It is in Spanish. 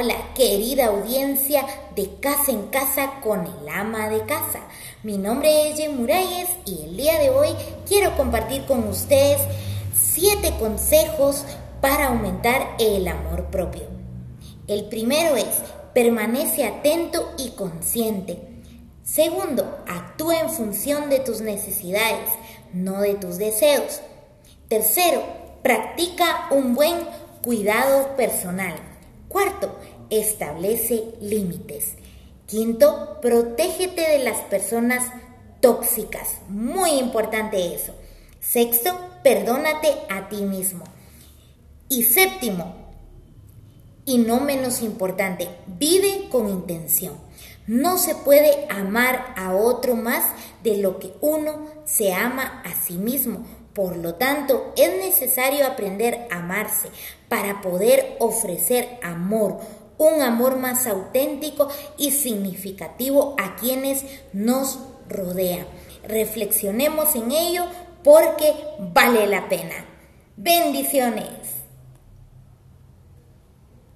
hola, querida audiencia de Casa en Casa con el ama de casa. Mi nombre es Jen Muralles y el día de hoy quiero compartir con ustedes siete consejos para aumentar el amor propio. El primero es, permanece atento y consciente. Segundo, actúa en función de tus necesidades, no de tus deseos. Tercero, practica un buen cuidado personal. Cuarto, establece límites. Quinto, protégete de las personas tóxicas. Muy importante eso. Sexto, perdónate a ti mismo. Y séptimo, y no menos importante, vive con intención. No se puede amar a otro más de lo que uno se ama a sí mismo. Por lo tanto, es necesario aprender a amarse para poder ofrecer amor, un amor más auténtico y significativo a quienes nos rodean. Reflexionemos en ello porque vale la pena. Bendiciones.